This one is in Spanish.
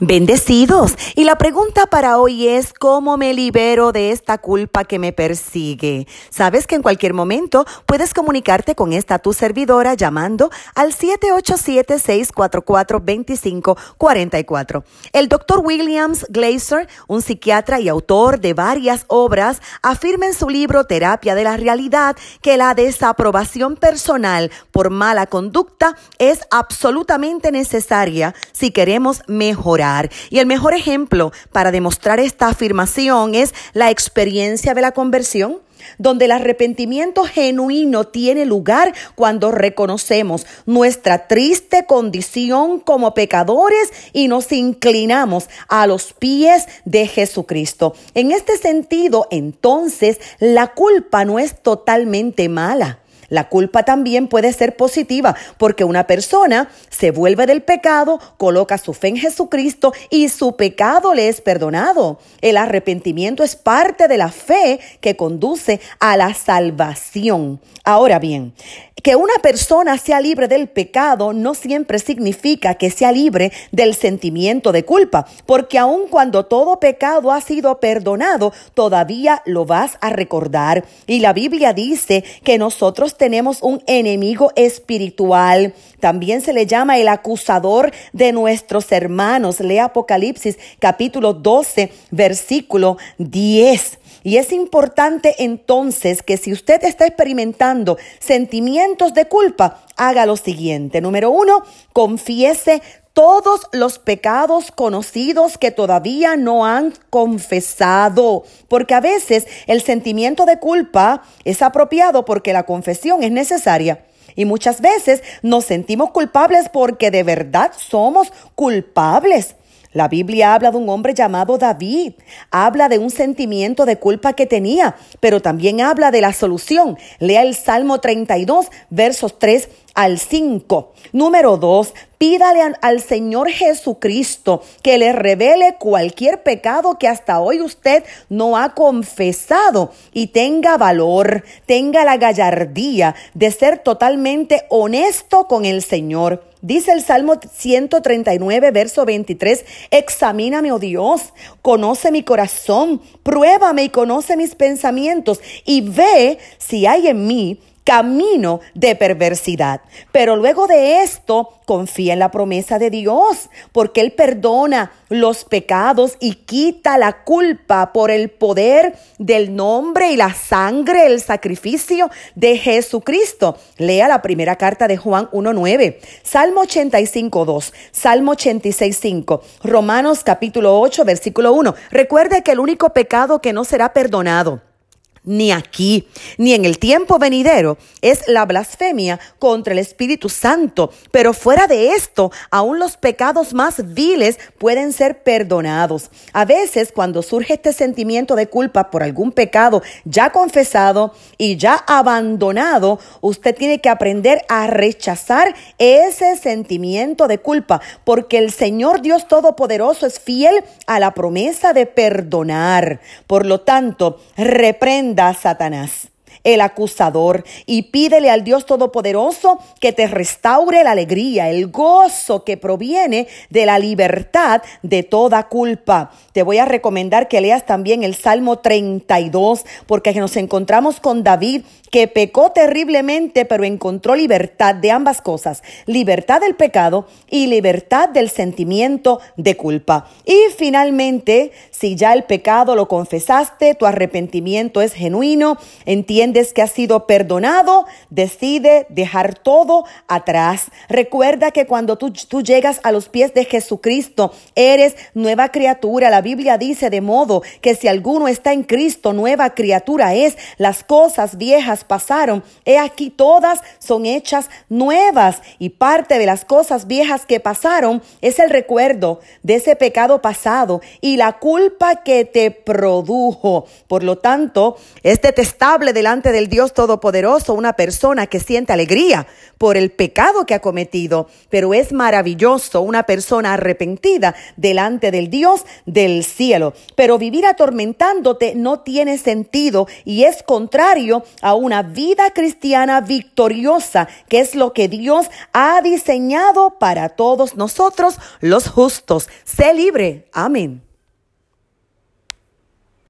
Bendecidos. Y la pregunta para hoy es, ¿cómo me libero de esta culpa que me persigue? Sabes que en cualquier momento puedes comunicarte con esta tu servidora llamando al 787-644-2544. El doctor Williams Glazer, un psiquiatra y autor de varias obras, afirma en su libro Terapia de la Realidad que la desaprobación personal por mala conducta es absolutamente necesaria si queremos mejorar y el mejor ejemplo para demostrar esta afirmación es la experiencia de la conversión donde el arrepentimiento genuino tiene lugar cuando reconocemos nuestra triste condición como pecadores y nos inclinamos a los pies de Jesucristo. En este sentido, entonces, la culpa no es totalmente mala. La culpa también puede ser positiva porque una persona se vuelve del pecado, coloca su fe en Jesucristo y su pecado le es perdonado. El arrepentimiento es parte de la fe que conduce a la salvación. Ahora bien, que una persona sea libre del pecado no siempre significa que sea libre del sentimiento de culpa, porque aun cuando todo pecado ha sido perdonado, todavía lo vas a recordar. Y la Biblia dice que nosotros tenemos un enemigo espiritual. También se le llama el acusador de nuestros hermanos. Lea Apocalipsis capítulo 12, versículo 10. Y es importante entonces que si usted está experimentando sentimientos de culpa, haga lo siguiente. Número uno, confiese todos los pecados conocidos que todavía no han confesado. Porque a veces el sentimiento de culpa es apropiado porque la confesión es necesaria. Y muchas veces nos sentimos culpables porque de verdad somos culpables. La Biblia habla de un hombre llamado David, habla de un sentimiento de culpa que tenía, pero también habla de la solución. Lea el Salmo 32, versos 3 al 5. Número 2, pídale al Señor Jesucristo que le revele cualquier pecado que hasta hoy usted no ha confesado y tenga valor, tenga la gallardía de ser totalmente honesto con el Señor. Dice el Salmo 139, verso 23, examíname, oh Dios, conoce mi corazón, pruébame y conoce mis pensamientos y ve si hay en mí camino de perversidad. Pero luego de esto, confía en la promesa de Dios, porque Él perdona los pecados y quita la culpa por el poder del nombre y la sangre, el sacrificio de Jesucristo. Lea la primera carta de Juan 1.9, Salmo 85.2, Salmo 86.5, Romanos capítulo 8, versículo 1. Recuerde que el único pecado que no será perdonado ni aquí, ni en el tiempo venidero, es la blasfemia contra el Espíritu Santo. Pero fuera de esto, aún los pecados más viles pueden ser perdonados. A veces, cuando surge este sentimiento de culpa por algún pecado ya confesado y ya abandonado, usted tiene que aprender a rechazar ese sentimiento de culpa, porque el Señor Dios Todopoderoso es fiel a la promesa de perdonar. Por lo tanto, reprende Satanás el acusador, y pídele al Dios Todopoderoso que te restaure la alegría, el gozo que proviene de la libertad de toda culpa. Te voy a recomendar que leas también el Salmo 32, porque nos encontramos con David que pecó terriblemente, pero encontró libertad de ambas cosas, libertad del pecado y libertad del sentimiento de culpa. Y finalmente, si ya el pecado lo confesaste, tu arrepentimiento es genuino, entiende que ha sido perdonado, decide dejar todo atrás. Recuerda que cuando tú, tú llegas a los pies de Jesucristo, eres nueva criatura. La Biblia dice de modo que si alguno está en Cristo, nueva criatura es. Las cosas viejas pasaron. He aquí todas son hechas nuevas. Y parte de las cosas viejas que pasaron es el recuerdo de ese pecado pasado y la culpa que te produjo. Por lo tanto, es detestable delante del Dios Todopoderoso una persona que siente alegría por el pecado que ha cometido, pero es maravilloso una persona arrepentida delante del Dios del cielo. Pero vivir atormentándote no tiene sentido y es contrario a una vida cristiana victoriosa, que es lo que Dios ha diseñado para todos nosotros los justos. Sé libre. Amén.